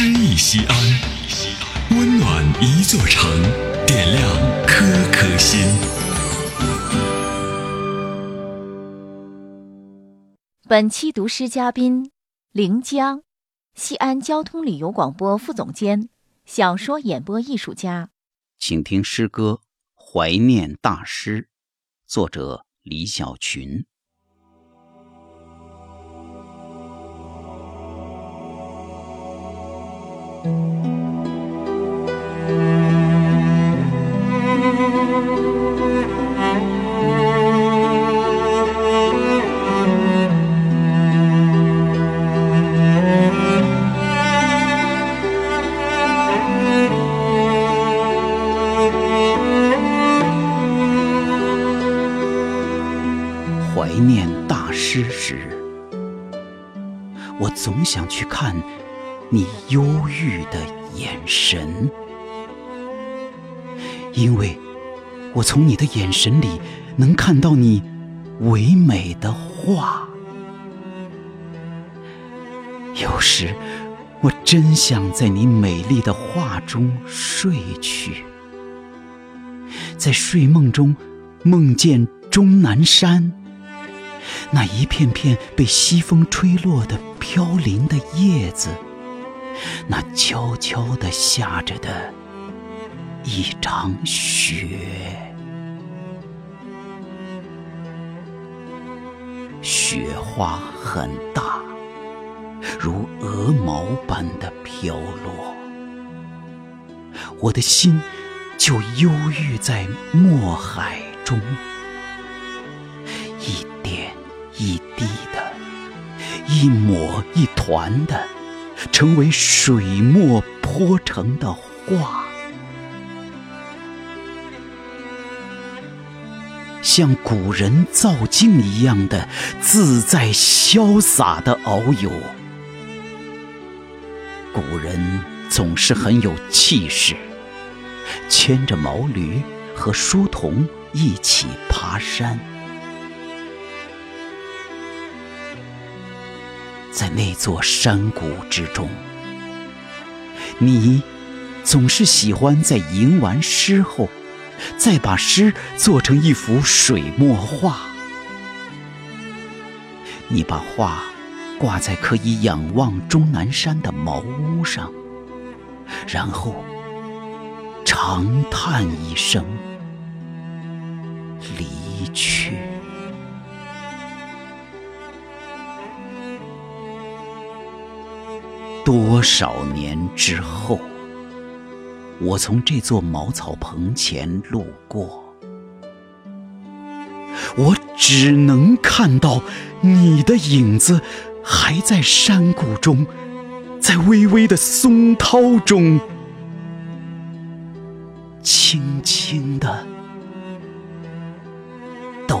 诗意西安，温暖一座城，点亮颗颗心。本期读诗嘉宾：临江，西安交通旅游广播副总监，小说演播艺术家。请听诗歌《怀念大师》，作者李小群。怀念大师时，我总想去看你忧郁的眼神，因为我从你的眼神里能看到你唯美的画。有时，我真想在你美丽的画中睡去，在睡梦中梦见终南山。那一片片被西风吹落的飘零的叶子，那悄悄地下着的一场雪，雪花很大，如鹅毛般的飘落，我的心就忧郁在墨海中。一点一滴的，一抹一团的，成为水墨泼成的画，像古人造镜一样的自在潇洒的遨游。古人总是很有气势，牵着毛驴和书童一起爬山。在那座山谷之中，你总是喜欢在吟完诗后，再把诗做成一幅水墨画。你把画挂在可以仰望终南山的茅屋上，然后长叹一声，离去。多少年之后，我从这座茅草棚前路过，我只能看到你的影子还在山谷中，在微微的松涛中，轻轻的抖。